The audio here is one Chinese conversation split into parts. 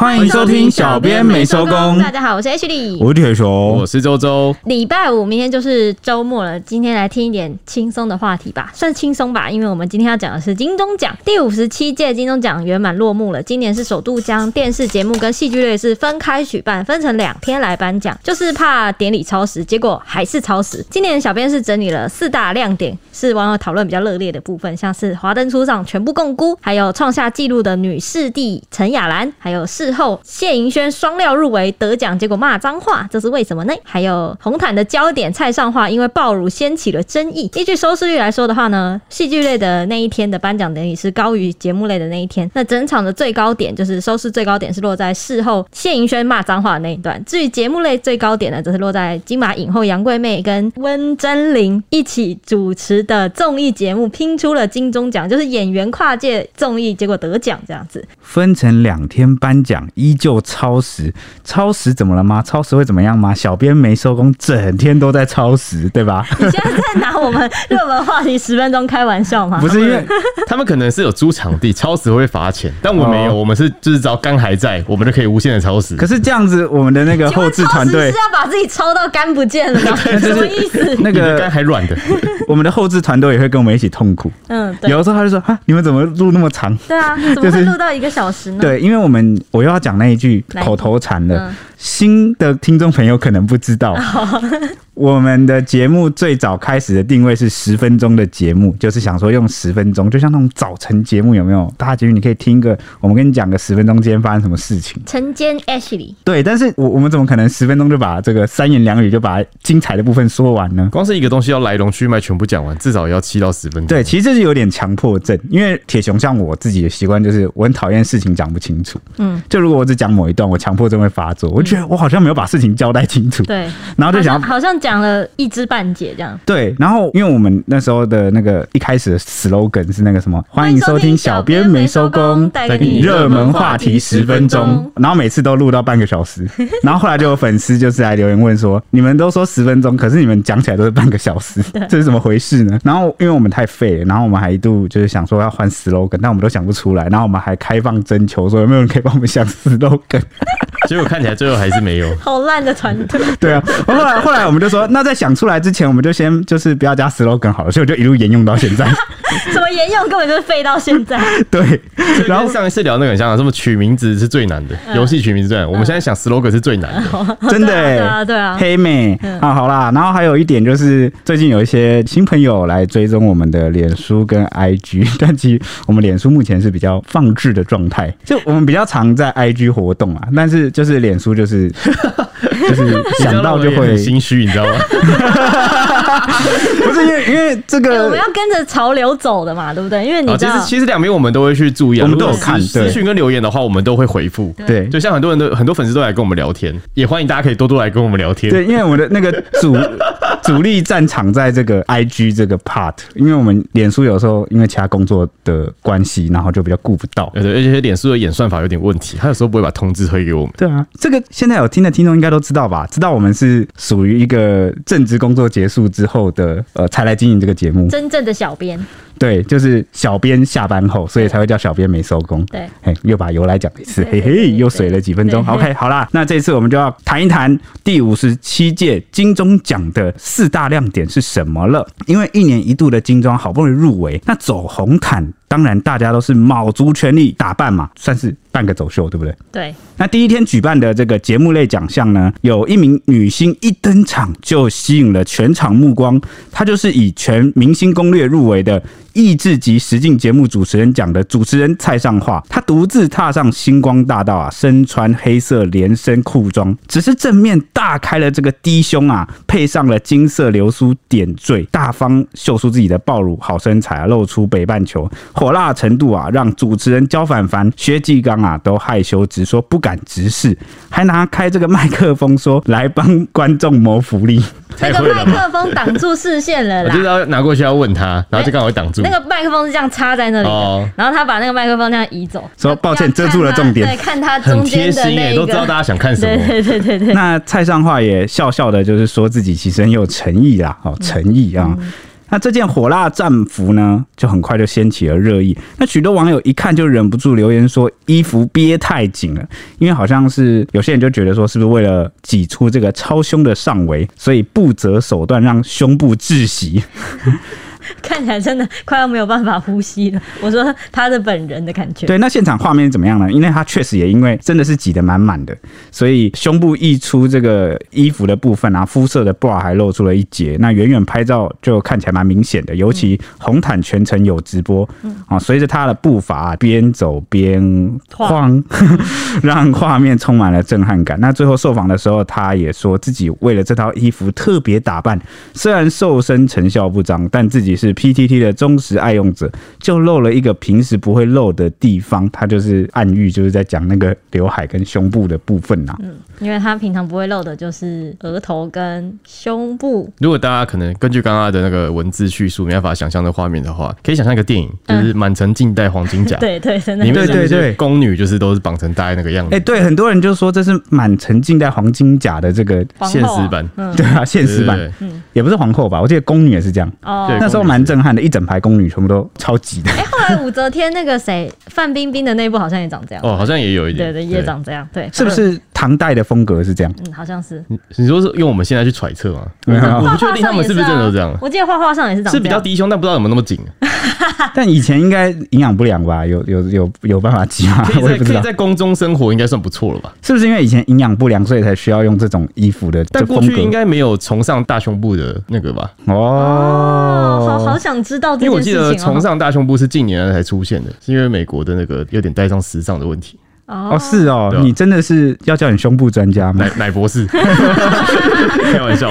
欢迎收听小编没收工。大家好，我是 H 李，我是铁雄，我是周周。礼拜五，明天就是周末了。今天来听一点轻松的话题吧，算轻松吧，因为我们今天要讲的是金钟奖。第五十七届金钟奖圆满落幕了。今年是首度将电视节目跟戏剧类是分开举办，分成两天来颁奖，就是怕典礼超时，结果还是超时。今年小编是整理了四大亮点，是网友讨论比较热烈的部分，像是华灯初上全部共估，还有创下纪录的女视帝陈雅兰，还有是。之后谢盈萱双料入围得奖，结果骂脏话，这是为什么呢？还有红毯的焦点蔡尚樺因为爆乳掀起了争议。依据收视率来说的话呢，戏剧类的那一天的颁奖典礼是高于节目类的那一天。那整场的最高点就是收视最高点是落在事后谢盈萱骂脏话的那一段。至于节目类最高点呢，则是落在金马影后杨贵媚跟温贞菱一起主持的综艺节目拼出了金钟奖，就是演员跨界综艺，结果得奖这样子。分成两天颁奖。依旧超时，超时怎么了吗？超时会怎么样吗？小编没收工，整天都在超时，对吧？你现在在拿我们热门话题十分钟开玩笑吗？不是，因为他们可能是有租场地，超时会罚钱，但我没有，我们是就是只要肝还在，我们就可以无限的超时。可是这样子，我们的那个后置团队是要把自己超到肝不见了吗？什么意思？那个肝还软的，我们的后置团队也会跟我们一起痛苦。嗯，有的时候他就说：“啊，你们怎么录那么长？”对啊，怎么会录到一个小时呢？对，因为我们我又要讲那一句口头禅了，新的听众朋友可能不知道。我们的节目最早开始的定位是十分钟的节目，就是想说用十分钟，就像那种早晨节目有没有？大家节目你可以听个，我们跟你讲个十分钟今天发生什么事情。晨间 Ashley，对，但是我我们怎么可能十分钟就把这个三言两语就把精彩的部分说完呢？光是一个东西要来龙去脉全部讲完，至少要七到十分钟。对，其实这是有点强迫症，因为铁雄像我自己的习惯就是我很讨厌事情讲不清楚。嗯，就如果我只讲某一段，我强迫症会发作，我觉得我好像没有把事情交代清楚。对，然后就想好像讲了一知。半解这样。对，然后因为我们那时候的那个一开始的 slogan 是那个什么，欢迎收听小编没收工，带给你热门话题十分钟，然后每次都录到半个小时，然后后来就有粉丝就是来留言问说，你们都说十分钟，可是你们讲起来都是半个小时，这是怎么回事呢？然后因为我们太废了，然后我们还一度就是想说要换 slogan，但我们都想不出来，然后我们还开放征求说有没有人可以帮我们想 slogan，结果看起来最后还是没有，好烂的团队。对啊，后来后来我们就说，那在想出来。之前我们就先就是不要加 slogan 好了，所以我就一路沿用到现在。什么沿用根本就是废到现在。对，然后上一次聊那个很像，什么取名字是最难的，游戏取名字最难。我们现在想 slogan 是最难的，真的。对啊，对啊。黑妹啊，好啦，然后还有一点就是最近有一些新朋友来追踪我们的脸书跟 IG，但其实我们脸书目前是比较放置的状态，就我们比较常在 IG 活动啊，但是就是脸书就是。就是想到就会心虚，你知道吗？不是因为 因为这个，欸、我们要跟着潮流走的嘛，对不对？因为你知道，其实其实两边我们都会去注意，啊，我们都有看私讯跟留言的话，我们都会回复。对，就像很多人都很多粉丝都来跟我们聊天，也欢迎大家可以多多来跟我们聊天。对，因为我们的那个主 主力战场在这个 IG 这个 part，因为我们脸书有时候因为其他工作的关系，然后就比较顾不到。对，而且脸书的演算法有点问题，他有时候不会把通知推给我们。对啊，这个现在有听的听众应该都知道吧？知道我们是属于一个正职工作结束之后的呃，才来经营这个节目，真正的小编。对，就是小编下班后，所以才会叫小编没收工。对，嘿，又把由来讲一次，嘿嘿，又水了几分钟。OK，好啦，那这次我们就要谈一谈第五十七届金钟奖的四大亮点是什么了。因为一年一度的金钟好不容易入围，那走红毯，当然大家都是卯足全力打扮嘛，算是半个走秀，对不对？对。那第一天举办的这个节目类奖项呢，有一名女星一登场就吸引了全场目光，她就是以全明星攻略入围的。益智级实境节目主持人奖的主持人蔡尚樺，他独自踏上星光大道啊，身穿黑色连身裤装，只是正面大开了这个低胸啊，配上了金色流苏点缀，大方秀出自己的爆乳好身材啊，露出北半球，火辣程度啊，让主持人焦凡凡、薛继刚啊都害羞直说不敢直视，还拿开这个麦克风说来帮观众谋福利。这个麦克风挡住视线了啦，我就要拿过去要问他，然后就刚好挡住。那个麦克风是这样插在那里的，然后他把那个麦克风这样移走，说抱歉遮住了重点。对，看他中间的那个，都知道大家想看什么。对对对对。那蔡尚化也笑笑的，就是说自己其实很有诚意啦，哦，诚意啊。那这件火辣战服呢，就很快就掀起了热议。那许多网友一看就忍不住留言说，衣服憋太紧了，因为好像是有些人就觉得说，是不是为了挤出这个超胸的上围，所以不择手段让胸部窒息。看起来真的快要没有办法呼吸了。我说他的本人的感觉。对，那现场画面怎么样呢？因为他确实也因为真的是挤得满满的，所以胸部溢出这个衣服的部分啊，肤色的 bra 还露出了一截。那远远拍照就看起来蛮明显的，尤其红毯全程有直播，啊，随着他的步伐边走边晃，让画面充满了震撼感。那最后受访的时候，他也说自己为了这套衣服特别打扮，虽然瘦身成效不彰，但自己。是 PTT 的忠实爱用者，就漏了一个平时不会漏的地方，他就是暗喻，就是在讲那个刘海跟胸部的部分呐。嗯，因为他平常不会漏的就是额头跟胸部。如果大家可能根据刚刚的那个文字叙述，没办法想象的画面的话，可以想象一个电影，就是满城尽带黄金甲。对对，真的。里面对对宫女就是都是绑成大概那个样子。哎，对，很多人就说这是满城尽带黄金甲的这个现实版。对啊，现实版。嗯，也不是皇后吧？我记得宫女也是这样。哦，那时候。蛮震撼的，一整排宫女全部都超级的。哎、欸，后来武则天那个谁范冰冰的那部好像也长这样。哦，好像也有一点。对对，也长这样。对，是不是唐代的风格是这样？嗯，好像是。你说是用我们现在去揣测吗？没有，我不确定他们是不是真的都这样。我记得画画上也是长这样。是比较低胸，但不知道有没有那么紧。但以前应该营养不良吧？有有有有办法挤吗？可以在可以在宫中生活，应该算不错了吧？是不是因为以前营养不良，所以才需要用这种衣服的？但过去应该没有崇尚大胸部的那个吧？哦，好好想知道。因为我记得崇尚大胸部是近年来才出现的，是因为美国的那个有点带上时尚的问题。哦，是哦，你真的是要叫你胸部专家吗？奶奶博士，开玩笑，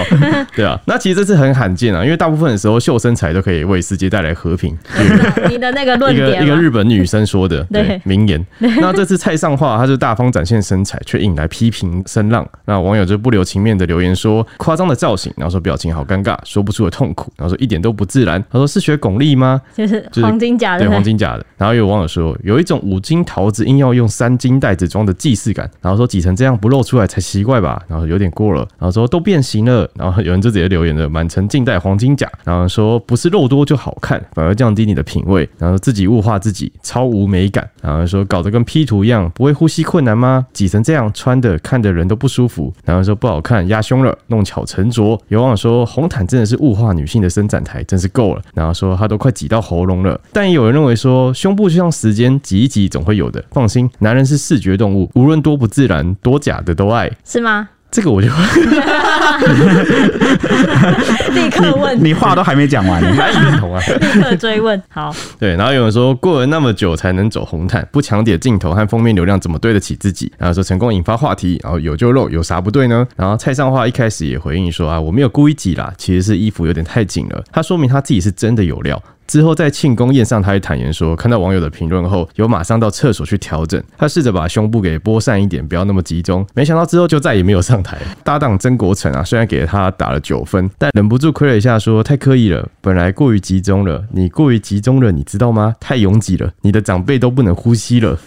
对啊。那其实这是很罕见啊，因为大部分的时候秀身材都可以为世界带来和平。你的那个论点，一个一个日本女生说的 对名言。那这次蔡尚画，她就大方展现身材，却引来批评声浪。那网友就不留情面的留言说：夸张的造型，然后说表情好尴尬，说不出的痛苦，然后说一点都不自然。他说是学巩俐吗？就是黄金甲的，对黄金甲的。然后有网友说，有一种五金桃子硬要用三金。金袋子装的既视感，然后说挤成这样不露出来才奇怪吧，然后有点过了，然后说都变形了，然后有人就直接留言了，满城尽带黄金甲，然后说不是肉多就好看，反而降低你的品味，然后自己物化自己，超无美感，然后说搞得跟 P 图一样，不会呼吸困难吗？挤成这样穿的看的人都不舒服，然后说不好看，压胸了，弄巧成拙。有网友说红毯真的是物化女性的伸展台，真是够了，然后说他都快挤到喉咙了，但也有人认为说胸部就像时间挤一挤总会有的，放心，男人是。视觉动物，无论多不自然、多假的都爱，是吗？这个我就 立刻问你，你话都还没讲完，你难以认同啊！立刻追问，好。对，然后有人说，过了那么久才能走红毯，不抢点镜头和封面流量，怎么对得起自己？然后说成功引发话题，然后有就露，有啥不对呢？然后蔡尚华一开始也回应说啊，我没有故意挤啦，其实是衣服有点太紧了。他说明他自己是真的有料。之后在庆功宴上，他也坦言说，看到网友的评论后，有马上到厕所去调整。他试着把胸部给拨散一点，不要那么集中。没想到之后就再也没有上台。搭档曾国成啊，虽然给他打了九分，但忍不住亏了一下，说太刻意了。本来过于集中了，你过于集中了，你知道吗？太拥挤了，你的长辈都不能呼吸了。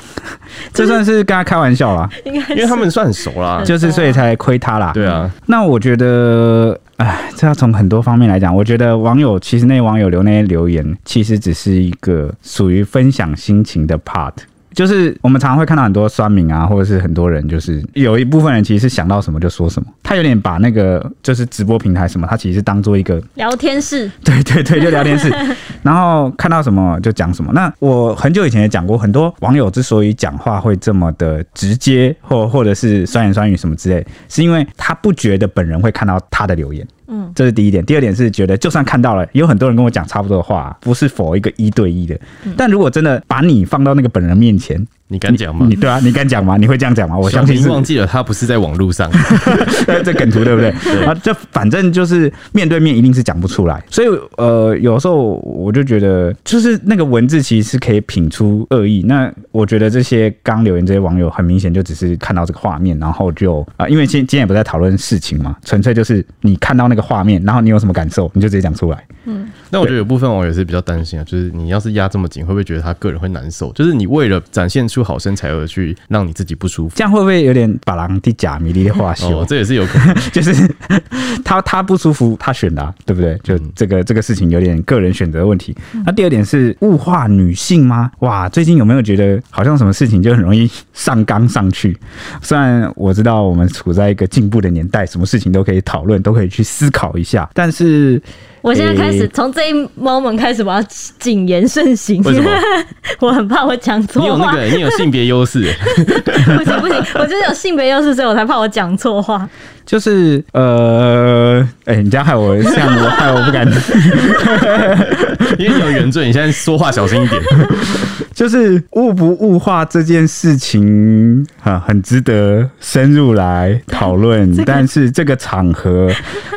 这算是跟他开玩笑啦，因为他们算很熟啦，就是所以才亏他啦。对啊，那我觉得。哎，这要从很多方面来讲。我觉得网友其实那些网友留那些留言，其实只是一个属于分享心情的 part。就是我们常常会看到很多酸民啊，或者是很多人，就是有一部分人其实是想到什么就说什么。他有点把那个就是直播平台什么，他其实是当做一个聊天室。对对对，就聊天室。然后看到什么就讲什么。那我很久以前也讲过，很多网友之所以讲话会这么的直接，或或者是酸言酸语什么之类，是因为他不觉得本人会看到他的留言。嗯，这是第一点。第二点是觉得，就算看到了，有很多人跟我讲差不多的话，不是否一个一对一的。但如果真的把你放到那个本人面前，你敢讲吗？你对啊，你敢讲吗？你会这样讲吗？我相信你忘记了，他不是在网络上，这梗图对不对？对啊，就反正就是面对面一定是讲不出来。所以呃，有时候我就觉得，就是那个文字其实是可以品出恶意。那我觉得这些刚留言这些网友，很明显就只是看到这个画面，然后就啊、呃，因为今今天也不在讨论事情嘛，纯粹就是你看到那个画面，然后你有什么感受，你就直接讲出来。嗯，那我觉得有部分网友是比较担心啊，就是你要是压这么紧，会不会觉得他个人会难受？就是你为了展现出。出好身材而去让你自己不舒服。这样会不会有点把狼的假迷离的话说？哦，这也是有可能，就是他他不舒服，他选的、啊，对不对？就这个这个事情有点个人选择问题。那第二点是物化女性吗？哇，最近有没有觉得好像什么事情就很容易上纲上去？虽然我知道我们处在一个进步的年代，什么事情都可以讨论，都可以去思考一下，但是。我现在开始从、欸、这一 moment 开始，我要谨言慎行。为什么？我很怕我讲错话。你有那个，你有性别优势。不行不行，我就是有性别优势，所以我才怕我讲错话。就是呃，哎、欸，你这样害我，像我害我不敢。因为你有原罪，你现在说话小心一点。就是物不物化这件事情啊，很值得深入来讨论。这个、但是这个场合，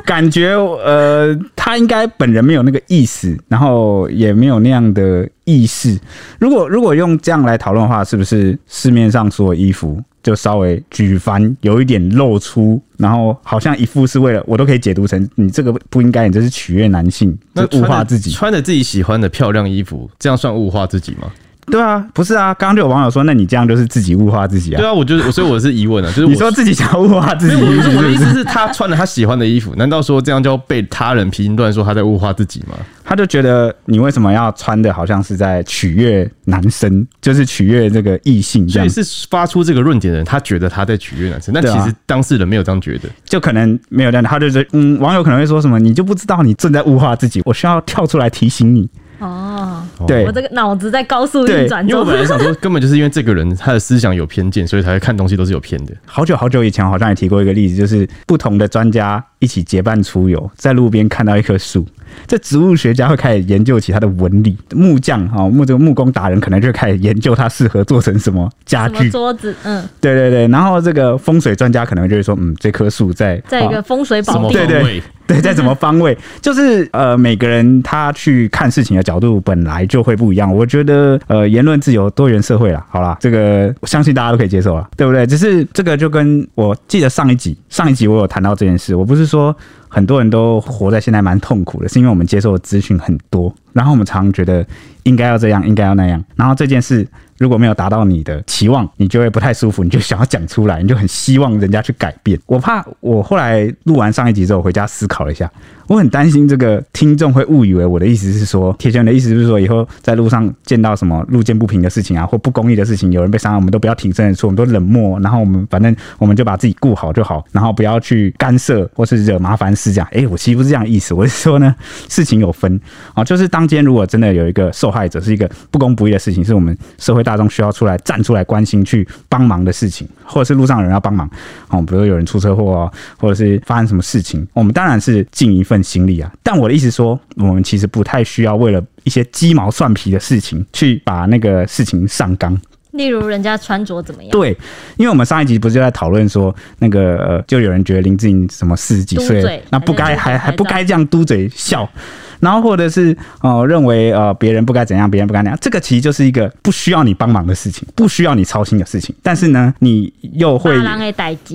感觉呃，他应该本人没有那个意思，然后也没有那样的意识。如果如果用这样来讨论的话，是不是市面上所有衣服就稍微举凡有一点露出，然后好像一副是为了我都可以解读成你这个不应该，你这是取悦男性，那物化自己，穿着自己喜欢的漂亮衣服，这样算物化自己吗？对啊，不是啊，刚刚就有网友说，那你这样就是自己物化自己啊？对啊，我就是所以我是疑问啊，就是你说自己想物化自己，我是我的意思是，他穿了他喜欢的衣服，难道说这样就要被他人评断说他在物化自己吗？他就觉得你为什么要穿的好像是在取悦男生，就是取悦这个异性这样？所以是发出这个论点的人，他觉得他在取悦男生，但其实当事人没有这样觉得，就可能没有这样，他就是嗯，网友可能会说什么，你就不知道你正在物化自己，我需要跳出来提醒你。哦，对，我这个脑子在高速运转中。因为我本来想说，根本就是因为这个人他的思想有偏见，所以才会看东西都是有偏的。好久好久以前，好像也提过一个例子，就是不同的专家一起结伴出游，在路边看到一棵树，这植物学家会开始研究起它的纹理，木匠哈木这个木工达人可能就开始研究它适合做成什么家具、桌子，嗯，对对对。然后这个风水专家可能就会说，嗯，这棵树在在一个风水宝地，对对。对，在什么方位，就是呃，每个人他去看事情的角度本来就会不一样。我觉得呃，言论自由、多元社会啦，好啦，这个我相信大家都可以接受了，对不对？只是这个就跟我记得上一集，上一集我有谈到这件事，我不是说很多人都活在现在蛮痛苦的，是因为我们接受的资讯很多，然后我们常常觉得应该要这样，应该要那样，然后这件事。如果没有达到你的期望，你就会不太舒服，你就想要讲出来，你就很希望人家去改变。我怕我后来录完上一集之后回家思考了一下，我很担心这个听众会误以为我的意思是说，铁拳的意思是说，以后在路上见到什么路见不平的事情啊，或不公义的事情，有人被伤害，我们都不要挺身而出，我们都冷漠，然后我们反正我们就把自己顾好就好，然后不要去干涉或是惹麻烦事这样。哎，我其实不是这样意思，我是说呢，事情有分啊，就是当今天如果真的有一个受害者，是一个不公不义的事情，是我们社会。大众需要出来站出来关心、去帮忙的事情，或者是路上有人要帮忙，哦，比如有人出车祸啊，或者是发生什么事情，我们当然是尽一份心力啊。但我的意思说，我们其实不太需要为了一些鸡毛蒜皮的事情去把那个事情上纲。例如人家穿着怎么样？对，因为我们上一集不是就在讨论说，那个呃，就有人觉得林志颖什么四十几岁，那不该还还不该这样嘟嘴笑。然后或者是哦、呃，认为呃别人不该怎样，别人不该那样，这个其实就是一个不需要你帮忙的事情，不需要你操心的事情。但是呢，你又会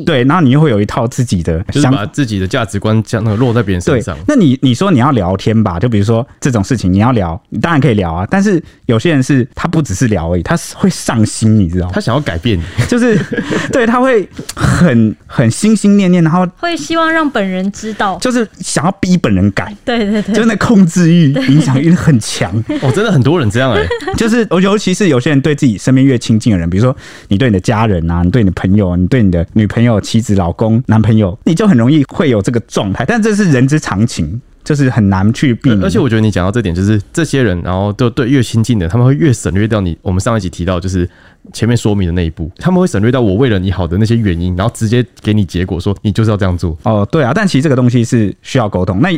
对，然后你又会有一套自己的，就是把自己的价值观这样那个落在别人身上。那你你说你要聊天吧，就比如说这种事情你要聊，你当然可以聊啊。但是有些人是他不只是聊而已，他是会上心，你知道吗？他想要改变你，就是 对他会很很心心念念，然后会希望让本人知道，就是想要逼本人改。对对对，就是那控制欲、影响力很强 哦，真的很多人这样哎、欸，就是尤其是有些人对自己身边越亲近的人，比如说你对你的家人啊，你对你的朋友，你对你的女朋友、妻子、老公、男朋友，你就很容易会有这个状态，但这是人之常情。就是很难去避免，而且我觉得你讲到这点，就是这些人，然后都对越亲近的，他们会越省略掉你。我们上一集提到，就是前面说明的那一步，他们会省略到我为了你好的那些原因，然后直接给你结果，说你就是要这样做。哦，对啊，但其实这个东西是需要沟通。那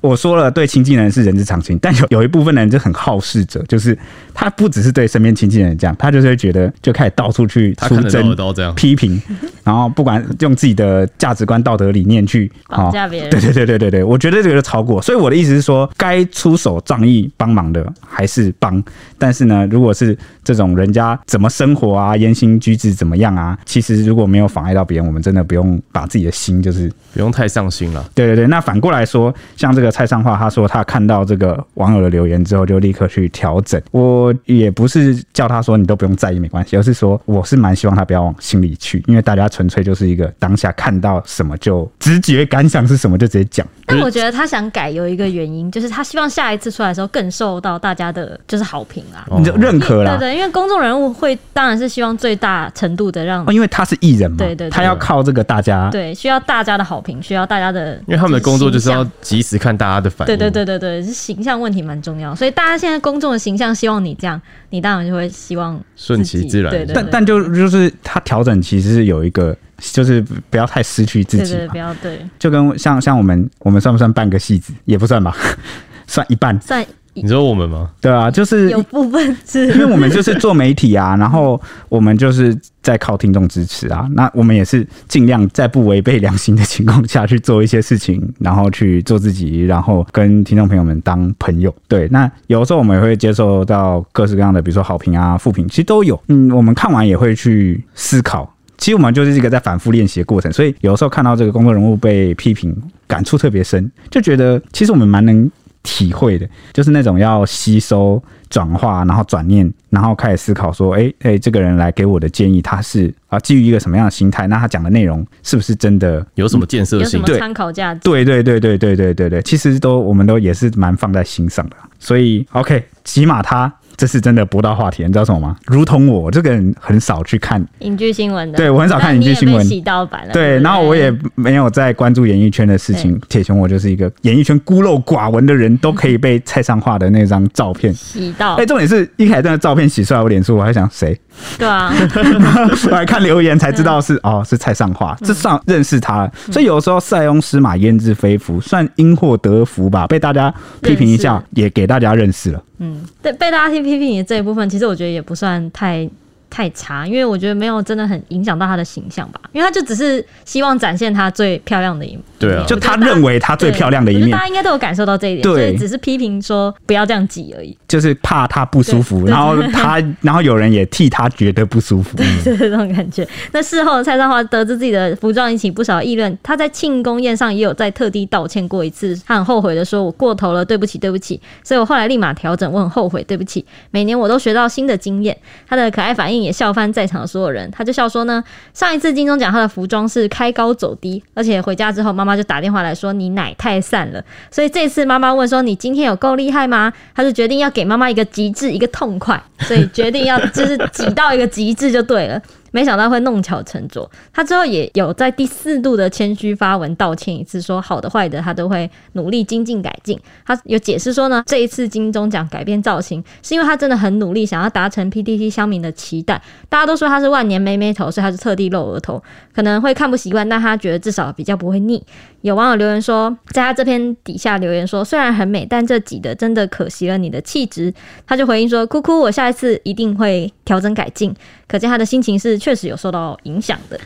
我说了，对亲近的人是人之常情，但有有一部分人就很好事者，就是他不只是对身边亲近的人这样，他就是会觉得就开始到处去出征、批评，然后不管用自己的价值观、道德理念去绑架别人。对对对对对对，我觉得这个就超。过。所以我的意思是说，该出手仗义帮忙的还是帮。但是呢，如果是这种人家怎么生活啊，言行举止怎么样啊，其实如果没有妨碍到别人，我们真的不用把自己的心就是不用太上心了。对对对，那反过来说，像这个蔡尚华，他说他看到这个网友的留言之后，就立刻去调整。我也不是叫他说你都不用在意没关系，而是说我是蛮希望他不要往心里去，因为大家纯粹就是一个当下看到什么就直觉感想是什么就直接讲。但我觉得他想改有一个原因，就是他希望下一次出来的时候更受到大家的就是好评啦，你就认可啦。对对，因为公众人物会当然是希望最大程度的让，因为他是艺人嘛，对对，他要靠这个大家，对，需要大家的好评，需要大家的，因为他们的工作就是要及时看大家的反应。对对对对对，是形象问题蛮重要，所以大家现在公众的形象希望你这样，你当然就会希望顺其自然。对对，但但就就是他调整其实是有一个。就是不要太失去自己，对对，不要对。就跟像像我们，我们算不算半个戏子？也不算吧，算一半。算。你说我们吗？对啊，就是有部分是，因为我们就是做媒体啊，然后我们就是在靠听众支持啊。那我们也是尽量在不违背良心的情况下去做一些事情，然后去做自己，然后跟听众朋友们当朋友。对，那有的时候我们也会接受到各式各样的，比如说好评啊、负评，其实都有。嗯，我们看完也会去思考。其实我们就是一个在反复练习的过程，所以有的时候看到这个工作人物被批评，感触特别深，就觉得其实我们蛮能体会的，就是那种要吸收、转化，然后转念，然后开始思考说，哎哎，这个人来给我的建议，他是啊基于一个什么样的心态？那他讲的内容是不是真的有什么建设性？对，参考价值？对对对对对对对对，其实都我们都也是蛮放在心上的，所以 OK，起码他。这是真的博到话题，你知道什么吗？如同我这个人很少去看影剧新闻的，对我很少看影剧新闻，洗盗版了。对，然后我也没有在关注演艺圈的事情。铁熊，我就是一个演艺圈孤陋寡闻的人，都可以被蔡尚画的那张照片洗到。哎，重点是一开始那个照片洗出来，我脸书我还想谁？对啊，我还看留言才知道是哦，是蔡尚画，这上认识他了。所以有时候塞翁失马焉知非福，算因祸得福吧。被大家批评一下，也给大家认识了。嗯，对，被大家批批评这一部分，其实我觉得也不算太。太差，因为我觉得没有真的很影响到他的形象吧，因为他就只是希望展现他最漂亮的一面。对啊，就他认为他最漂亮的一面，大家应该都有感受到这一点，对，所以只是批评说不要这样挤而已，就是怕他不舒服，然后他，然后有人也替他觉得不舒服，就是这种感觉。那事后蔡少华得知自己的服装引起不少议论，他在庆功宴上也有在特地道歉过一次，他很后悔的说：“我过头了，对不起，对不起。”所以我后来立马调整，我很后悔，对不起。每年我都学到新的经验，他的可爱反应也笑翻在场的所有人，他就笑说呢，上一次金钟奖他的服装是开高走低，而且回家之后妈妈就打电话来说你奶太散了，所以这次妈妈问说你今天有够厉害吗？他就决定要给妈妈一个极致，一个痛快，所以决定要就是挤到一个极致就对了。没想到会弄巧成拙，他之后也有在第四度的谦虚发文道歉一次，说好的坏的他都会努力精进改进。他有解释说呢，这一次金钟奖改变造型是因为他真的很努力，想要达成 PTT 乡民的期待。大家都说他是万年妹妹头，所以他是特地露额头，可能会看不习惯，但他觉得至少比较不会腻。有网友留言说，在他这篇底下留言说，虽然很美，但这挤的真的可惜了你的气质。他就回应说，哭哭，我下一次一定会调整改进。可见他的心情是确实有受到影响的，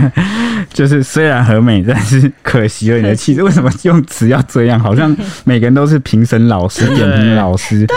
就是虽然很美，但是可惜了你的气质。为什么用词要这样？好像每个人都是评审老师、点评老师，对，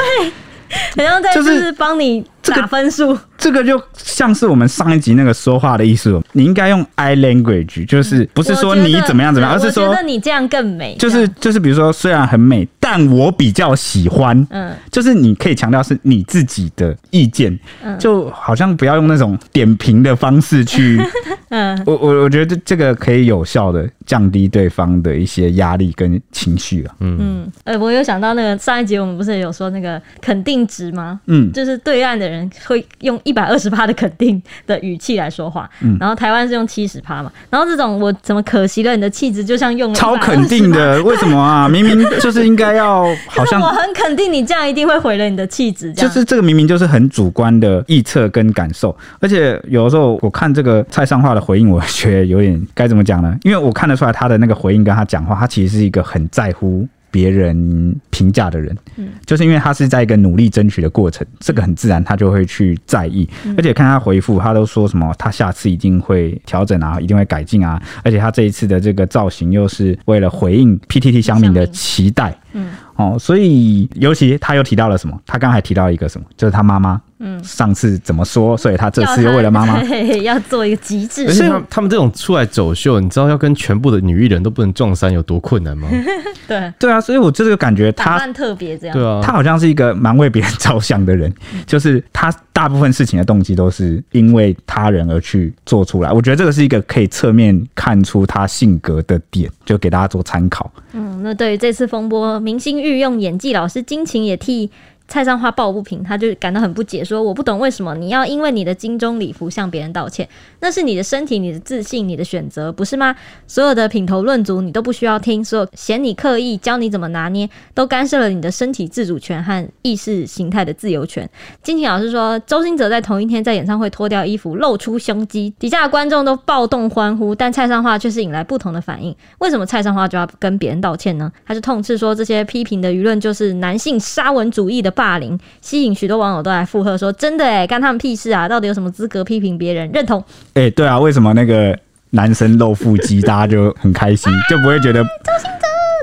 好像在就是帮你打分数。这个就像是我们上一集那个说话的艺术，你应该用 I language，就是不是说你怎么样怎么样，而是说我觉得你这样更美。就是就是比如说，虽然很美，但我比较喜欢。嗯，就是你可以强调是你自己的意见，嗯就好像不要用那种点评的方式去。嗯，我我我觉得这个可以有效的降低对方的一些压力跟情绪啊。嗯嗯，呃，我有想到那个上一集我们不是有说那个肯定值吗？嗯，就是对岸的人会用。一百二十趴的肯定的语气来说话，嗯、然后台湾是用七十趴嘛，然后这种我怎么可惜了你的气质，就像用了超肯定的，为什么啊？明明就是应该要，好像我很肯定你这样一定会毁了你的气质，就是这个明明就是很主观的臆测跟感受，而且有的时候我看这个蔡尚华的回应，我觉得有点该怎么讲呢？因为我看得出来他的那个回应跟他讲话，他其实是一个很在乎别人评价的人，嗯，就是因为他是在一个努力争取的过程，这个很自然，他就会去在意，而且看他回复，他都说什么，他下次一定会调整啊，一定会改进啊，而且他这一次的这个造型又是为了回应 PTT 乡民的期待，嗯，哦，所以尤其他又提到了什么，他刚才提到一个什么，就是他妈妈。嗯，上次怎么说？所以他这次又为了妈妈 要做一个极致。而且他他们这种出来走秀，你知道要跟全部的女艺人都不能撞衫有多困难吗？对对啊，所以我这个感觉他特别这样。对啊，他好像是一个蛮为别人着想的人，就是他大部分事情的动机都是因为他人而去做出来。我觉得这个是一个可以侧面看出他性格的点，就给大家做参考。嗯，那对于这次风波，明星御用演技老师金晴也替。蔡尚花抱不平，他就感到很不解，说：“我不懂为什么你要因为你的金钟礼服向别人道歉？那是你的身体、你的自信、你的选择，不是吗？所有的品头论足你都不需要听，所有嫌你刻意、教你怎么拿捏，都干涉了你的身体自主权和意识形态的自由权。”金晴老师说：“周兴哲在同一天在演唱会脱掉衣服，露出胸肌，底下的观众都暴动欢呼，但蔡尚花却是引来不同的反应。为什么蔡尚花就要跟别人道歉呢？他是痛斥说这些批评的舆论就是男性沙文主义的。”霸凌吸引许多网友都来附和说：“真的哎，干他们屁事啊！到底有什么资格批评别人？认同？哎、欸，对啊，为什么那个男生露腹肌，大家就很开心，就不会觉得？”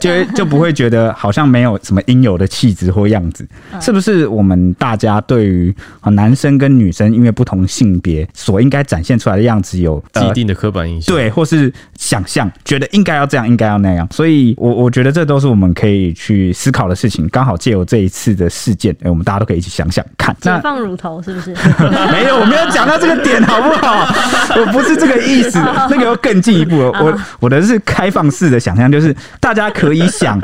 就就不会觉得好像没有什么应有的气质或样子，是不是？我们大家对于啊男生跟女生因为不同性别所应该展现出来的样子有既定的刻板印象，对，或是想象，觉得应该要这样，应该要那样。所以，我我觉得这都是我们可以去思考的事情。刚好借由这一次的事件，哎，我们大家都可以一起想想看。解放乳头是不是？没有，我没有讲到这个点，好不好？我不是这个意思，那个要更进一步。我我的是开放式的想象，就是大家可以。你想，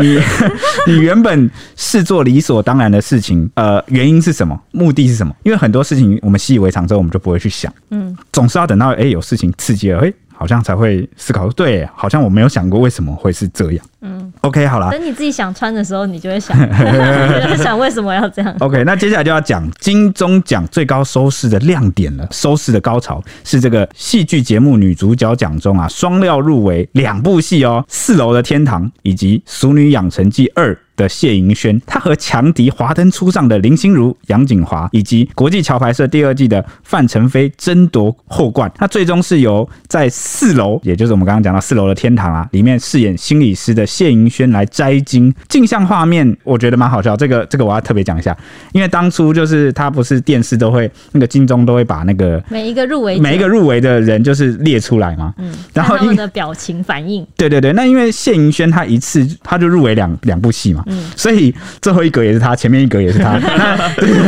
你 你原本视作理所当然的事情，呃，原因是什么？目的是什么？因为很多事情我们习以为常之后，我们就不会去想，嗯，总是要等到哎、欸、有事情刺激了，哎、欸，好像才会思考，对，好像我没有想过为什么会是这样，嗯，OK，好了，等你自己想穿的时候，你就会想，就想为什么要这样？OK，那接下来就要讲金钟奖最高收视的亮点了，收视的高潮是这个戏剧节目女主角奖中啊，双料入围两部戏哦，《四楼的天堂》以及《熟女养成记二》。的谢盈萱，他和强敌华灯初上的林心如、杨景华，以及国际桥牌社第二季的范丞飞争夺后冠。那最终是由在四楼，也就是我们刚刚讲到四楼的天堂啊，里面饰演心理师的谢盈萱来摘金。镜像画面我觉得蛮好笑，这个这个我要特别讲一下，因为当初就是他不是电视都会那个金钟都会把那个每一个入围每一个入围的人就是列出来嘛，嗯，然后他们的表情反应，对对对，那因为谢盈萱她一次他就入围两两部戏嘛。所以最后一格也是他，前面一格也是他。那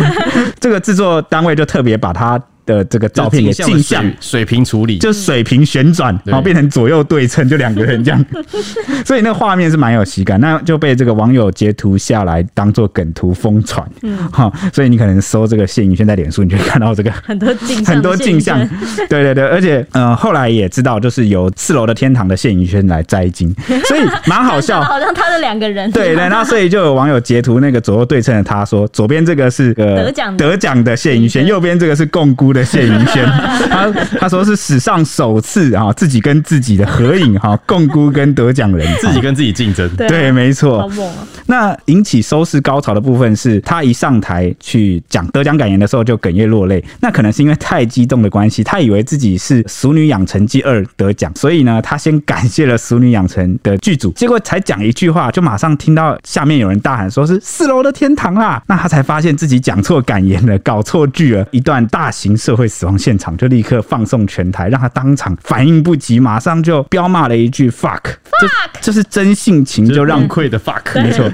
这个制作单位就特别把他。的这个照片的镜像水平处理，就水平旋转，然后变成左右对称，就两个人这样，所以那个画面是蛮有喜感，那就被这个网友截图下来当做梗图疯传，嗯，好，所以你可能搜这个谢颖轩在脸书，你就会看到这个 很多镜很多镜像，对对对，而且嗯，后来也知道就是由四楼的天堂的谢颖轩来摘金，所以蛮好笑，好像他的两个人，对对，那所以就有网友截图那个左右对称的他说，左边这个是个得奖得奖的谢颖轩，右边这个是共估的谢云轩，他他说是史上首次啊，自己跟自己的合影哈，共估跟得奖人。自己跟自己竞争，对，没错。那引起收视高潮的部分是他一上台去讲得奖感言的时候就哽咽落泪，那可能是因为太激动的关系，他以为自己是《熟女养成记二》得奖，所以呢，他先感谢了《熟女养成》的剧组，结果才讲一句话，就马上听到下面有人大喊说是四楼的天堂啦，那他才发现自己讲错感言了，搞错剧了，一段大型社会死亡现场就立刻放送全台，让他当场反应不及，马上就飙骂了一句 fuck，这这是真性情就让愧的 fuck，没错，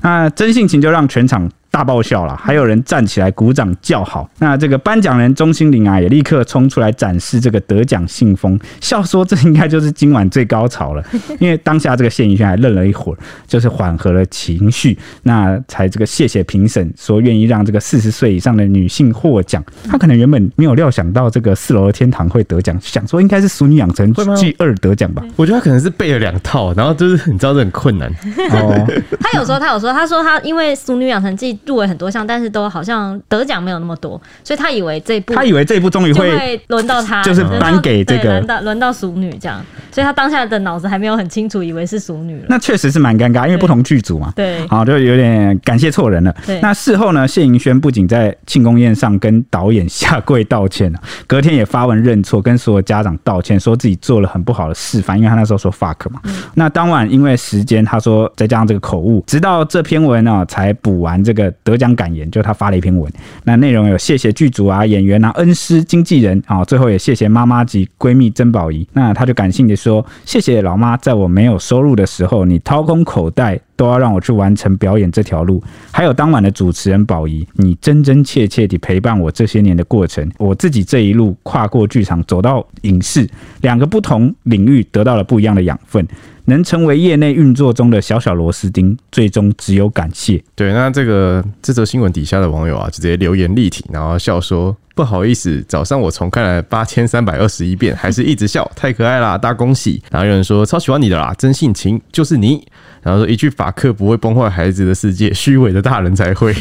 那真性情就让全场。大爆笑了，还有人站起来鼓掌叫好。那这个颁奖人钟欣凌啊，也立刻冲出来展示这个得奖信封，笑说这应该就是今晚最高潮了。因为当下这个谢盈萱还愣了一会儿，就是缓和了情绪，那才这个谢谢评审说愿意让这个四十岁以上的女性获奖。他可能原本没有料想到这个四楼的天堂会得奖，想说应该是《熟女养成记二》得奖吧。我觉得他可能是背了两套，然后就是你知道这很困难。哦，他有说他有说他说他因为《熟女养成记》。入围很多项，但是都好像得奖没有那么多，所以他以为这一部他以为这一部终于会轮到他，就是颁给这个轮到轮到熟女这样，所以他当下的脑子还没有很清楚，以为是熟女了。那确实是蛮尴尬，因为不同剧组嘛，对，好就有点感谢错人了。对，那事后呢，谢盈萱不仅在庆功宴上跟导演下跪道歉了，隔天也发文认错，跟所有家长道歉，说自己做了很不好的示范，因为他那时候说 fuck 嘛。嗯、那当晚因为时间，他说再加上这个口误，直到这篇文呢才补完这个得奖感言，就他发了一篇文，那内容有谢谢剧组啊、演员啊、恩师、经纪人啊，最后也谢谢妈妈及闺蜜曾宝仪。那他就感性的说，谢谢老妈，在我没有收入的时候，你掏空口袋。都要让我去完成表演这条路，还有当晚的主持人宝仪，你真真切切地陪伴我这些年的过程，我自己这一路跨过剧场走到影视，两个不同领域得到了不一样的养分，能成为业内运作中的小小螺丝钉，最终只有感谢。对，那这个这则新闻底下的网友啊，直接留言力挺，然后笑说不好意思，早上我重看了八千三百二十一遍，还是一直笑，太可爱啦，大恭喜！然后有人说超喜欢你的啦，真性情就是你。然后说一句法克不会崩坏孩子的世界，虚伪的大人才会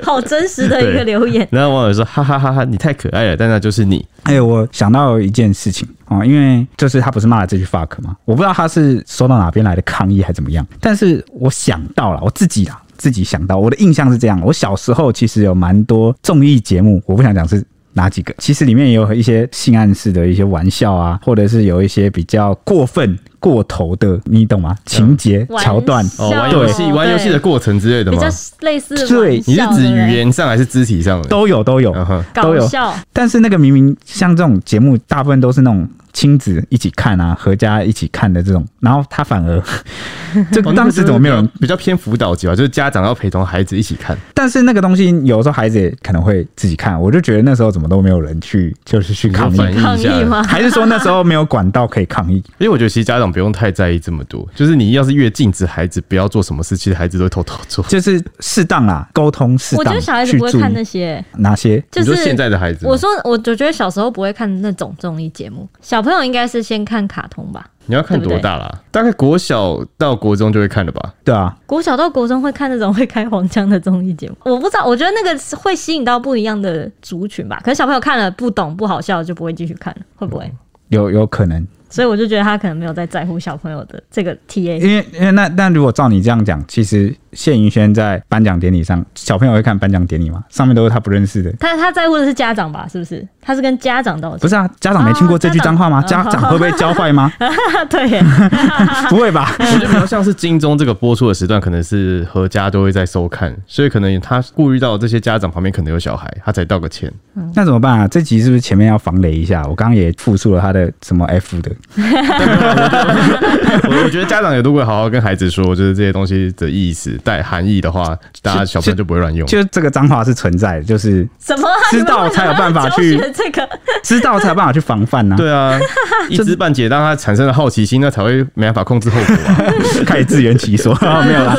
好。好真实的一个 留言。然后网友说哈哈哈哈，你太可爱了，但那就是你。哎，我想到一件事情哦，因为就是他不是骂了这句 fuck 吗？我不知道他是收到哪边来的抗议还怎么样，但是我想到了我自己啦，自己想到我的印象是这样：我小时候其实有蛮多综艺节目，我不想讲是。哪几个？其实里面也有一些性暗示的一些玩笑啊，或者是有一些比较过分、过头的，你懂吗？情节桥段哦，玩游戏、玩游戏的过程之类的吗？比较类似。对，你是指语言上还是肢体上的？都有，都有，都有。但是那个明明像这种节目，大部分都是那种。亲子一起看啊，合家一起看的这种，然后他反而，这当时怎么没有人比较偏辅导级啊？就是家长要陪同孩子一起看，但是那个东西有时候孩子也可能会自己看，我就觉得那时候怎么都没有人去，就是去抗议抗议吗？还是说那时候没有管道可以抗议？因为我觉得其实家长不用太在意这么多，就是你要是越禁止孩子不要做什么事，其实孩子都会偷偷做，就是适当啊，沟通适当。我觉得小孩子不会看那些哪些，就是现在的孩子。我说，我就觉得小时候不会看那种综艺节目，小。朋友应该是先看卡通吧？你要看多大啦？大概国小到国中就会看了吧？对啊，国小到国中会看那种会开黄腔的综艺节目。我不知道，我觉得那个会吸引到不一样的族群吧。可是小朋友看了不懂不好笑，就不会继续看了，会不会？有有可能。所以我就觉得他可能没有在在乎小朋友的这个 TA。因为因为那那如果照你这样讲，其实。谢云轩在颁奖典礼上，小朋友会看颁奖典礼吗？上面都是他不认识的。他他在乎的是家长吧？是不是？他是跟家长道歉。不是啊，家长没听过这句脏话吗？家长会不会教坏吗？对，不会吧？我觉得比较像是金钟这个播出的时段，可能是阖家都会在收看，所以可能他顾虑到这些家长旁边可能有小孩，他才道个歉。嗯、那怎么办啊？这集是不是前面要防雷一下？我刚刚也复述了他的什么 F 的。我我觉得家长也都会好好跟孩子说，就是这些东西的意思。带含义的话，大家小朋友就不会乱用。就这个脏话是存在的，就是什么知道才有办法去这个，知道才有办法去防范呢？对啊，一知半解，让他产生了好奇心，那才会没办法控制后果啊，开始自圆其说。没有啦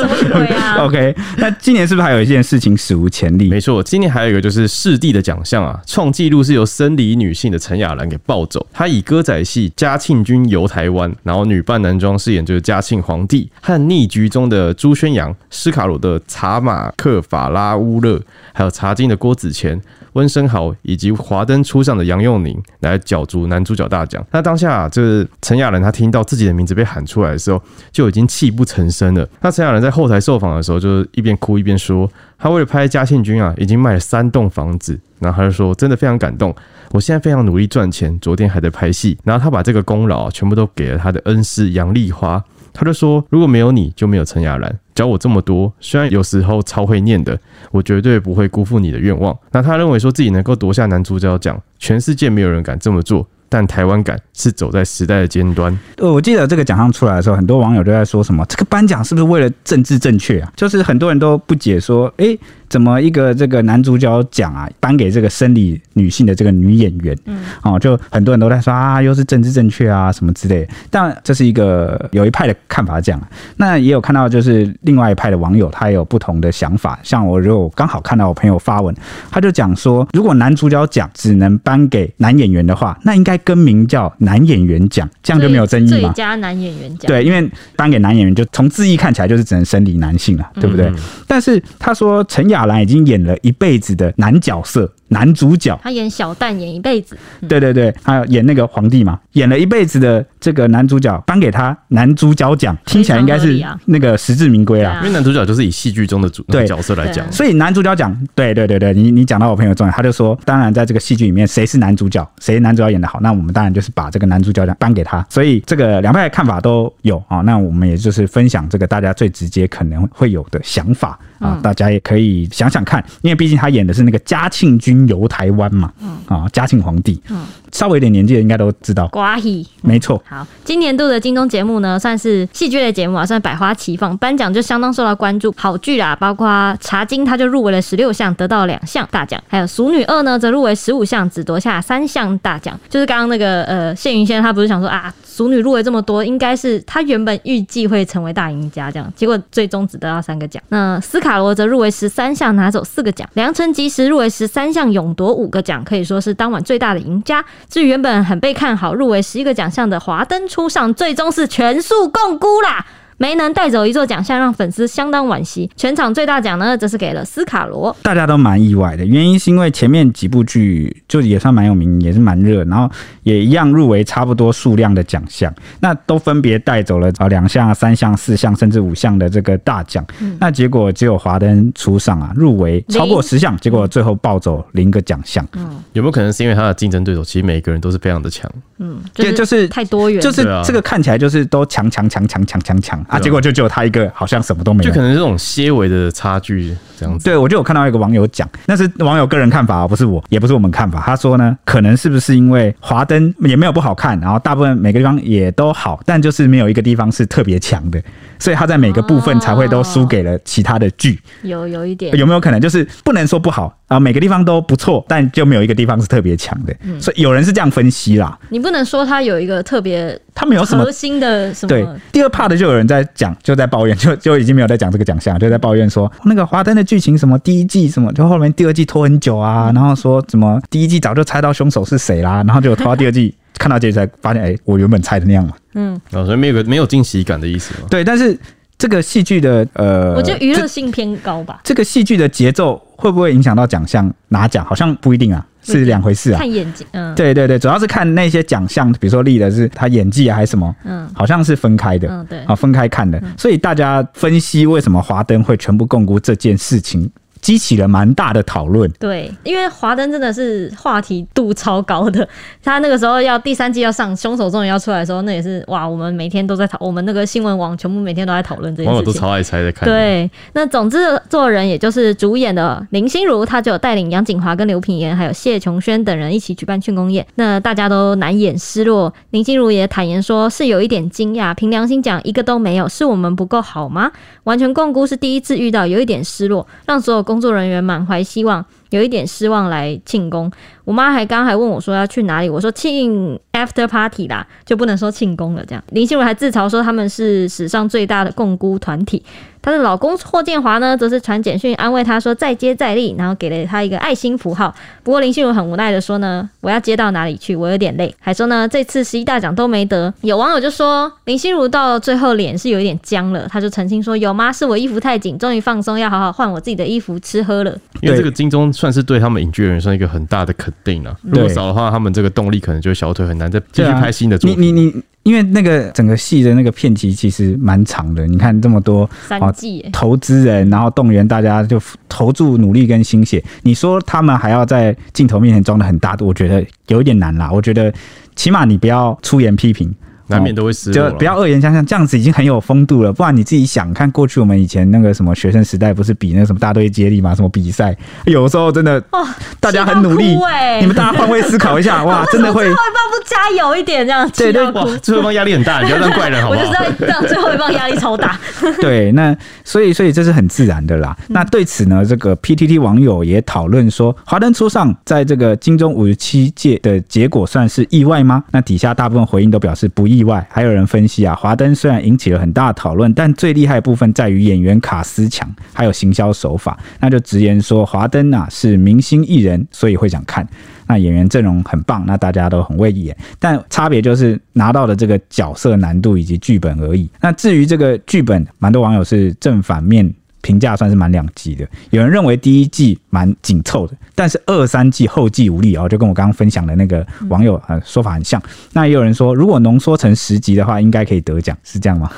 ，OK。那今年是不是还有一件事情史无前例？没错，今年还有一个就是视帝的奖项啊，创纪录是由生理女性的陈雅兰给抱走。她以歌仔戏《嘉庆君游台湾》，然后女扮男装饰演就是嘉庆皇帝和逆局中的朱轩洋。斯卡鲁的查马克法拉乌勒，还有茶金的郭子乾、温昇豪，以及华灯初上的杨佑宁来角逐男主角大奖。那当下、啊，这个陈亚兰他听到自己的名字被喊出来的时候，就已经泣不成声了。那陈亚兰在后台受访的时候，就一边哭一边说，他为了拍嘉庆君啊，已经卖了三栋房子。然后他就说，真的非常感动，我现在非常努力赚钱，昨天还在拍戏。然后他把这个功劳、全部都给了他的恩师杨丽花。他就说：“如果没有你，就没有陈雅兰教我这么多。虽然有时候超会念的，我绝对不会辜负你的愿望。”那他认为说自己能够夺下男主角奖，全世界没有人敢这么做。但台湾敢是走在时代的尖端。呃，我记得这个奖项出来的时候，很多网友都在说什么：“这个颁奖是不是为了政治正确啊？”就是很多人都不解说：“诶，怎么一个这个男主角奖啊，颁给这个生理女性的这个女演员，嗯，哦，就很多人都在说啊，又是政治正确啊什么之类的。但这是一个有一派的看法讲，那也有看到就是另外一派的网友他也有不同的想法。像我如果刚好看到我朋友发文，他就讲说，如果男主角奖只能颁给男演员的话，那应该更名叫男演员奖，这样就没有争议吗？最佳男演员奖，对，因为颁给男演员就从字义看起来就是只能生理男性了，对不对？嗯、但是他说陈雅兰已经演了一辈子的男角色。男主角，他演小旦演一辈子，嗯、对对对，还有演那个皇帝嘛，演了一辈子的这个男主角，颁给他男主角奖，听起来应该是那个实至名归啊。因为男主角就是以戏剧中的主对角色来讲，所以男主角奖，对对对对，你你讲到我朋友重点，他就说，当然在这个戏剧里面，谁是男主角，谁男主角演的好，那我们当然就是把这个男主角奖颁给他。所以这个两派的看法都有啊，那我们也就是分享这个大家最直接可能会有的想法啊，嗯、大家也可以想想看，因为毕竟他演的是那个嘉庆君。游台湾嘛，嗯。啊，嘉庆皇帝，嗯，稍微有点年纪的应该都知道，瓜希，没错。好，今年度的金钟节目呢，算是戏剧类节目啊，算百花齐放，颁奖就相当受到关注。好剧啦，包括《茶金》，他就入围了十六项，得到两项大奖；还有《俗女二》呢，则入围十五项，只夺下三项大奖。就是刚刚那个呃，谢云仙他不是想说啊，《俗女》入围这么多，应该是他原本预计会成为大赢家这样，结果最终只得到三个奖。那《斯卡罗》则入围十三项，拿走四个奖；《良辰吉时》入围十三项。勇夺五个奖，可以说是当晚最大的赢家。至于原本很被看好入围十一个奖项的《华灯初上》，最终是全数共估啦。没能带走一座奖项，让粉丝相当惋惜。全场最大奖呢，则是给了斯卡罗。大家都蛮意外的，原因是因为前面几部剧就也算蛮有名，也是蛮热，然后也一样入围差不多数量的奖项，那都分别带走了啊两项、三项、四项，甚至五项的这个大奖。嗯、那结果只有华灯初上啊，入围超过十项，结果最后抱走零个奖项。嗯，有没有可能是因为他的竞争对手其实每一个人都是非常的强？嗯，就是、就是太多元，就是这个看起来就是都强强强强强强强。啊，结果就只有他一个，好像什么都没有。就可能是这种些微的差距这样子。对，我就有看到一个网友讲，那是网友个人看法，不是我，也不是我们看法。他说呢，可能是不是因为华灯也没有不好看，然后大部分每个地方也都好，但就是没有一个地方是特别强的，所以他在每个部分才会都输给了其他的剧。有有一点，有没有可能就是不能说不好啊？每个地方都不错，但就没有一个地方是特别强的。嗯，所以有人是这样分析啦。你不能说他有一个特别。他们有什么核心的什么？对，第二 part 就有人在讲，就在抱怨，就就已经没有在讲这个奖项，就在抱怨说那个华灯的剧情什么第一季什么，就后面第二季拖很久啊，然后说怎么第一季早就猜到凶手是谁啦，然后就拖到第二季 看到结局才发现，哎、欸，我原本猜的那样嘛。嗯，所以没有个没有惊喜感的意思嘛。对，但是这个戏剧的呃，我觉得娱乐性偏高吧。这个戏剧的节奏会不会影响到奖项拿奖？好像不一定啊。是两回事啊，看演技，嗯，对对对，主要是看那些奖项，比如说立的是他演技啊，还是什么，嗯，好像是分开的，嗯，对，啊，分开看的，所以大家分析为什么华灯会全部共估这件事情。激起了蛮大的讨论，对，因为华灯真的是话题度超高的。他那个时候要第三季要上，凶手终于要出来的时候，那也是哇，我们每天都在讨，我们那个新闻网全部每天都在讨论这件事情。网友都超爱猜的看。对，那总之做人也就是主演的林心如，他就有带领杨景华跟刘品言还有谢琼轩等人一起举办庆功宴，那大家都难掩失落。林心如也坦言说是有一点惊讶，凭良心讲一个都没有，是我们不够好吗？完全摃龟是第一次遇到，有一点失落，让所有工作人员满怀希望。有一点失望来庆功，我妈还刚还问我说要去哪里，我说庆 after party 啦，就不能说庆功了。这样，林心如还自嘲说他们是史上最大的共孤团体。她的老公霍建华呢，则是传简讯安慰她说再接再厉，然后给了她一个爱心符号。不过林心如很无奈的说呢，我要接到哪里去？我有点累，还说呢这次十一大奖都没得。有网友就说林心如到最后脸是有一点僵了，她就澄清说有吗？是我衣服太紧，终于放松，要好好换我自己的衣服，吃喝了。因为这个金钟。算是对他们影剧人算一个很大的肯定了。如果少的话，他们这个动力可能就小腿很难再继续拍新的作品。你你你，因为那个整个戏的那个片期其实蛮长的，你看这么多三季投资人，然后动员大家就投注努力跟心血。你说他们还要在镜头面前装的很大度，我觉得有一点难啦。我觉得起码你不要出言批评。难免都会失落。就不要恶言相向，这样子已经很有风度了。不然你自己想看，过去我们以前那个什么学生时代，不是比那个什么大队接力嘛？什么比赛，有时候真的哇，大家很努力，欸、你们大家换位思考一下，哇，真的会最后一棒不加油一点这样，对对，哇，最后一棒压力很大，你不要当怪人好不好？我就是在这样，最后一棒压力超大。对，那所以所以这是很自然的啦。那对此呢，这个 PTT 网友也讨论说，华灯初上，在这个金钟五十七届的结果算是意外吗？那底下大部分回应都表示不意意外。还有人分析啊，华灯虽然引起了很大的讨论，但最厉害的部分在于演员卡斯强，还有行销手法。那就直言说，华灯啊是明星艺人，所以会想看。那演员阵容很棒，那大家都很会演，但差别就是拿到的这个角色难度以及剧本而已。那至于这个剧本，蛮多网友是正反面。评价算是蛮两极的，有人认为第一季蛮紧凑的，但是二三季后继无力哦，就跟我刚刚分享的那个网友呃说法很像。那也有人说，如果浓缩成十集的话，应该可以得奖，是这样吗？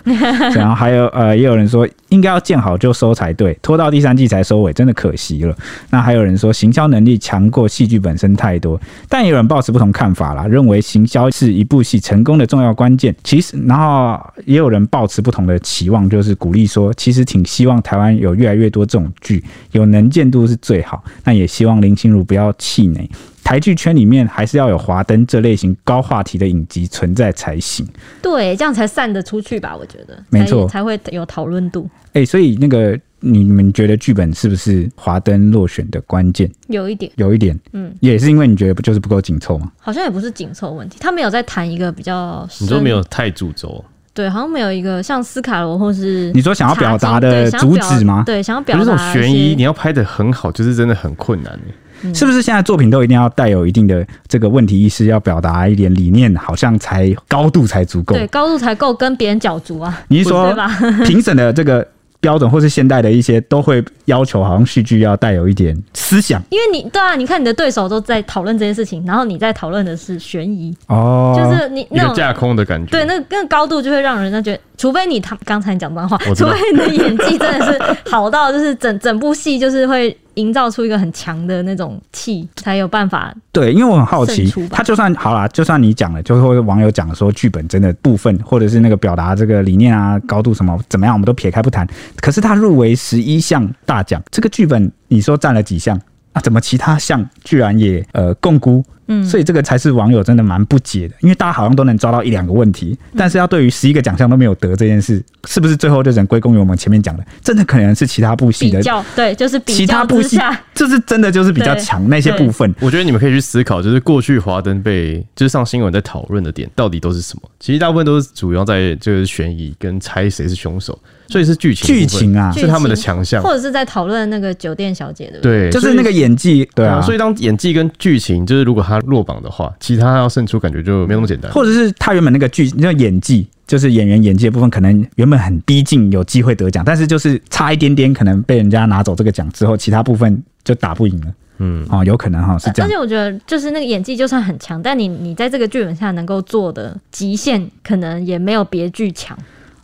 然后还有呃，也有人说应该要见好就收才对，拖到第三季才收尾，真的可惜了。那还有人说行销能力强过戏剧本身太多，但也有人抱持不同看法啦，认为行销是一部戏成功的重要关键。其实，然后也有人抱持不同的期望，就是鼓励说，其实挺希望台湾。有越来越多这种剧，有能见度是最。那也希望林心如不要气馁，台剧圈里面还是要有华灯这类型高话题的影集存在才行。对，这样才散得出去吧？我觉得没错，才会有讨论度。哎、欸，所以那个你们觉得剧本是不是华灯落选的关键？有一点，有一点，嗯，也是因为你觉得不就是不够紧凑吗？好像也不是紧凑问题，他没有在谈一个比较，你说没有太主轴。对，好像没有一个像斯卡罗或是你说想要表达的主旨吗？对，想要表达这种悬疑，你要拍的很好，就是真的很困难。嗯、是不是现在作品都一定要带有一定的这个问题意识，要表达一点理念，好像才高度才足够？对，高度才够跟别人角逐啊？你是说 评审的这个？标准或是现代的一些都会要求，好像戏剧要带有一点思想。因为你对啊，你看你的对手都在讨论这件事情，然后你在讨论的是悬疑哦，就是你那种架空的感觉。对，那那个高度就会让人家觉得，除非你他刚才讲脏话，除非你的演技真的是好到就是整整部戏就是会。营造出一个很强的那种气，才有办法。对，因为我很好奇，他就算好啦，就算你讲了，就是或者网友讲了说剧本真的部分，或者是那个表达这个理念啊、高度什么怎么样，我们都撇开不谈。可是他入围十一项大奖，这个剧本你说占了几项？啊，怎么其他项居然也呃摃龟？嗯，所以这个才是网友真的蛮不解的，因为大家好像都能抓到一两个问题，但是要对于十一个奖项都没有得这件事，是不是最后就只能归功于我们前面讲的？真的可能是其他部戏的比较，对，就是比其他部戏，就是真的就是比较强那些部分。我觉得你们可以去思考，就是过去华灯被就是上新闻在讨论的点到底都是什么？其实大部分都是主要在就是悬疑跟猜谁是凶手。所以是剧情，剧情啊，是他们的强项，或者是在讨论那个酒店小姐的，对，就是那个演技，对啊。所以当演技跟剧情，就是如果他落榜的话，其他要胜出，感觉就没那么简单。或者是他原本那个剧，那个演技，就是演员演技的部分，可能原本很逼近，有机会得奖，但是就是差一点点，可能被人家拿走这个奖之后，其他部分就打不赢了。嗯，哦，有可能哈，是这样。而且我觉得，就是那个演技就算很强，但你你在这个剧本下能够做的极限，可能也没有别剧强。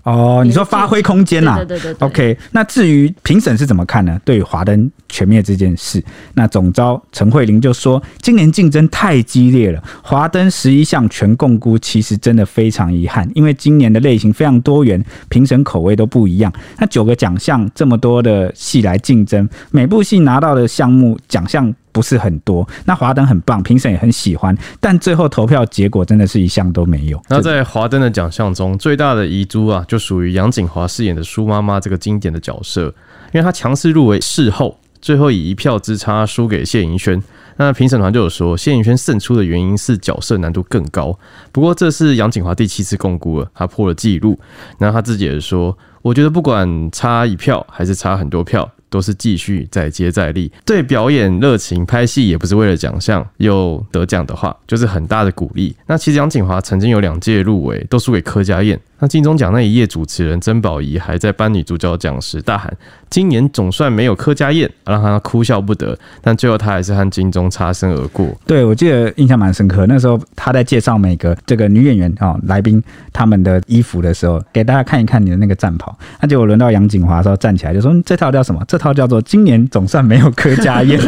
哦，你说发挥空间呐？对对对，对。OK，那至于评审是怎么看呢？对于华灯全灭这件事，那总招陈慧玲就说，今年竞争太激烈了，华灯十一项全共估，其实真的非常遗憾，因为今年的类型非常多元，评审口味都不一样。那九个奖项这么多的戏来竞争，每部戏拿到的项目奖项。不是很多，那华灯很棒，评审也很喜欢，但最后投票结果真的是一项都没有。那在华灯的奖项中，最大的遗珠啊，就属于杨谨华饰演的苏妈妈这个经典的角色，因为她强势入围事后，最后以一票之差输给谢盈萱。那评审团就有说，谢盈萱胜出的原因是角色难度更高。不过这是杨谨华第七次摃龟了，他破了纪录。那他自己也说，我觉得不管差一票还是差很多票。都是继续再接再厉，对表演热情，拍戏也不是为了奖项，有得奖的话就是很大的鼓励。那其实杨谨华曾经有两届入围，都输给柯佳燕。那金钟奖那一页，主持人曾宝仪还在颁女主角奖时大喊：“今年总算没有柯佳燕”，让他哭笑不得。但最后他还是和金钟擦身而过。对，我记得印象蛮深刻。那时候他在介绍每个这个女演员啊、哦、来宾他们的衣服的时候，给大家看一看你的那个战袍。那结果轮到杨景华的时候站起来就说：“这套叫什么？这套叫做今年总算没有柯佳嬿。”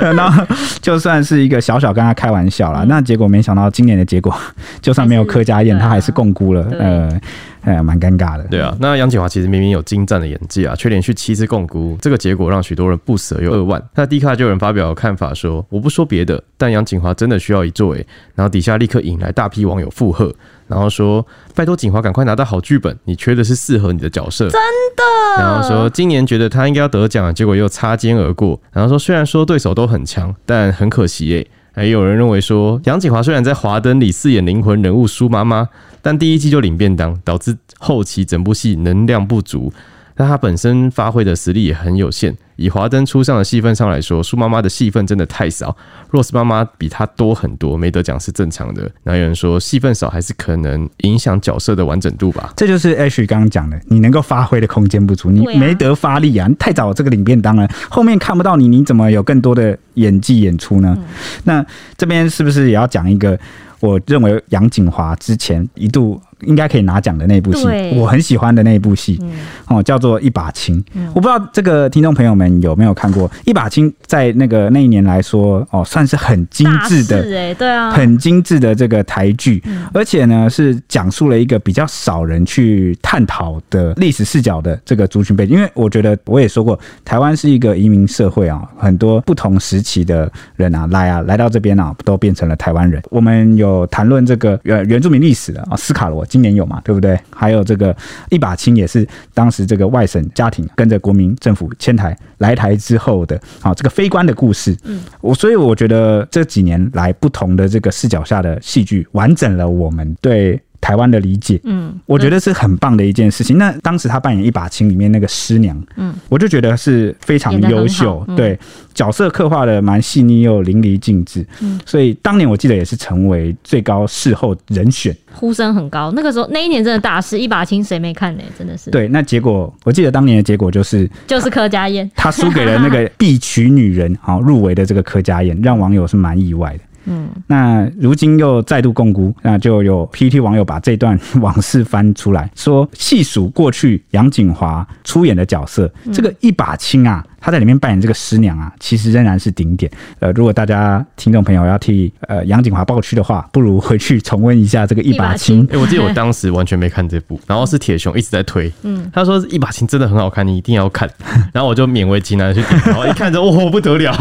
然后就算是一个小小跟他开玩笑啦，那结果没想到今年的结果，就算没有柯佳燕，他还是摃龟了。呃。哎呀，蛮尴尬的。对啊，那杨谨华其实明明有精湛的演技啊，却连续七次共估，这个结果让许多人不舍又扼腕。那 D 卡就有人发表看法说：“我不说别的，但杨景华真的需要一作为。”然后底下立刻引来大批网友附和，然后说：“拜托锦华赶快拿到好剧本，你缺的是适合你的角色。”真的。然后说今年觉得他应该要得奖，结果又擦肩而过。然后说虽然说对手都很强，但很可惜诶。还有人认为说杨谨华虽然在华灯里饰演灵魂人物苏妈妈。但第一季就领便当，导致后期整部戏能量不足。但他本身发挥的实力也很有限。以华灯初上的戏份上来说，苏妈妈的戏份真的太少。Rose 妈妈比她多很多，没得奖是正常的。那有人说戏份少还是可能影响角色的完整度吧？这就是 Ash 刚刚讲的，你能够发挥的空间不足，你没得发力啊！你太早这个领便当了，后面看不到你，你怎么有更多的演技演出呢？嗯、那这边是不是也要讲一个？我认为杨景华之前一度应该可以拿奖的那部戏，我很喜欢的那部戏，哦，叫做《一把青》。我不知道这个听众朋友们有没有看过《一把青》？在那个那一年来说，哦，算是很精致的，对啊，很精致的这个台剧，而且呢是讲述了一个比较少人去探讨的历史视角的这个族群背景。因为我觉得我也说过，台湾是一个移民社会啊，很多不同时期的人啊来啊来到这边啊，都变成了台湾人。我们有。谈论这个原原住民历史的啊，斯卡罗今年有嘛，对不对？还有这个一把青也是当时这个外省家庭跟着国民政府迁台来台之后的啊，这个非官的故事。嗯，我所以我觉得这几年来不同的这个视角下的戏剧，完整了我们对。台湾的理解，嗯，我觉得是很棒的一件事情。那当时他扮演一把青里面那个师娘，嗯，我就觉得是非常优秀，对角色刻画的蛮细腻又淋漓尽致，嗯，所以当年我记得也是成为最高事后人选，呼声很高。那个时候那一年真的大师，一把青谁没看呢？真的是。对，那结果我记得当年的结果就是就是柯佳嬿，他输给了那个必娶女人好入围的这个柯佳嬿，让网友是蛮意外的。嗯，那如今又再度摃龟，那就有 PT 网友把这段往事翻出来，说细数过去杨景华出演的角色，这个一把青啊，他在里面扮演这个师娘啊，其实仍然是顶点。呃，如果大家听众朋友要替呃杨景华抱屈的话，不如回去重温一下这个一把青。哎、欸，我记得我当时完全没看这部，然后是铁雄一直在推，嗯，他说一把青真的很好看，你一定要看。然后我就勉为其难去点，然后一看之后，哦，不得了。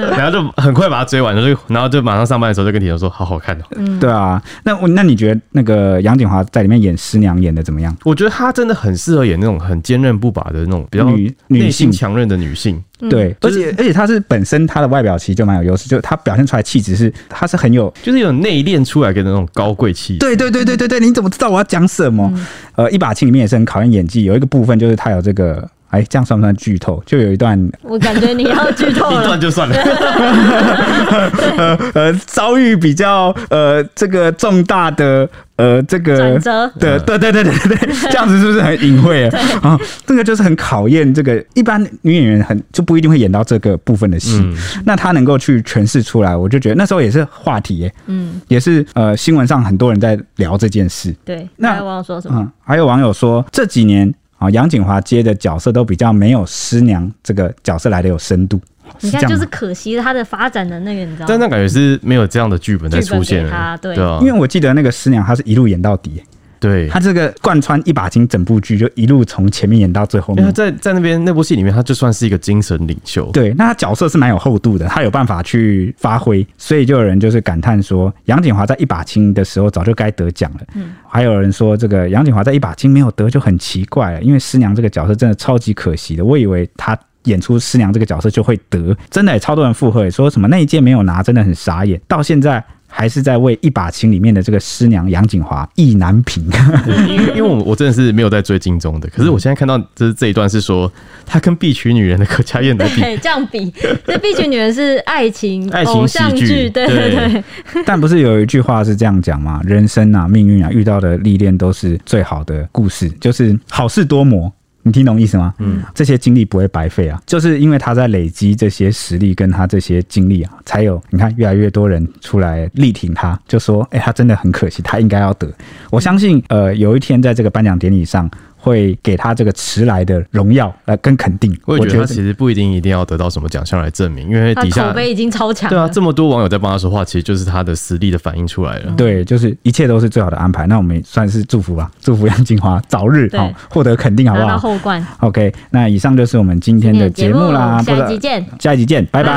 然后就很快把他追完，就然后就马上上班的时候就跟铁雄说：“好好看哦。”嗯，对啊。那我那你觉得那个杨谨华在里面演师娘演的怎么样？我觉得她真的很适合演那种很坚韧不拔的那种比较女女性强韧的女性。对，而且而且她是本身她的外表其实就蛮有优势，就她表现出来气质是她是很有，就是有内敛出来的那种高贵气。对对对对对对，你怎么知道我要讲什么？呃，一把青里面也是很考验演技，有一个部分就是她有这个。哎，这样算不算剧透？就有一段，我感觉你要剧透了，一段就算了。呃呃，遭遇比较呃这个重大的呃这个转折的，对对对对对，这样子是不是很隐晦啊？啊，这个就是很考验这个一般女演员很就不一定会演到这个部分的戏，嗯、那她能够去诠释出来，我就觉得那时候也是话题耶，嗯，也是呃新闻上很多人在聊这件事。对，那还有网友说什么？嗯，还有网友说这几年。啊，杨锦华接的角色都比较没有师娘这个角色来的有深度。你看，就是可惜他的发展的那个，你知道吗？但那感觉是没有这样的剧本在出现他，对，对啊，因为我记得那个师娘，她是一路演到底。对，他这个贯穿一把青整部剧，就一路从前面演到最后面。在在那边那部戏里面，他就算是一个精神领袖。对，那他角色是蛮有厚度的，他有办法去发挥，所以就有人就是感叹说，杨景华在一把青的时候早就该得奖了。嗯，还有人说这个杨景华在一把青没有得就很奇怪了，因为师娘这个角色真的超级可惜的。我以为他演出师娘这个角色就会得，真的也超多人附和，说什么那一届没有拿，真的很傻眼。到现在。还是在为《一把琴》里面的这个师娘杨景华意难平？因为因为我我真的是没有在追金钟的，可是我现在看到就是这一段是说他跟《必娶女人》的柯佳嬿的比，这样比，这《必娶女人》是爱情爱情偶像剧，对对对。但不是有一句话是这样讲吗？人生啊，命运啊，遇到的历练都是最好的故事，就是好事多磨。你听懂意思吗？嗯，这些经历不会白费啊，就是因为他在累积这些实力，跟他这些经历啊，才有你看越来越多人出来力挺他，就说，哎、欸，他真的很可惜，他应该要得。我相信，呃，有一天在这个颁奖典礼上。会给他这个迟来的荣耀来跟肯定。我也觉得他其实不一定一定要得到什么奖项来证明，因为底下口碑已经超强。对啊，这么多网友在帮他说话，其实就是他的实力的反应出来了。对，就是一切都是最好的安排。那我们也算是祝福吧，祝福杨金华早日好获得肯定，好不好？拿到后冠。OK，那以上就是我们今天的节目啦，下一集见，下一集见，拜拜。拜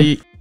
拜。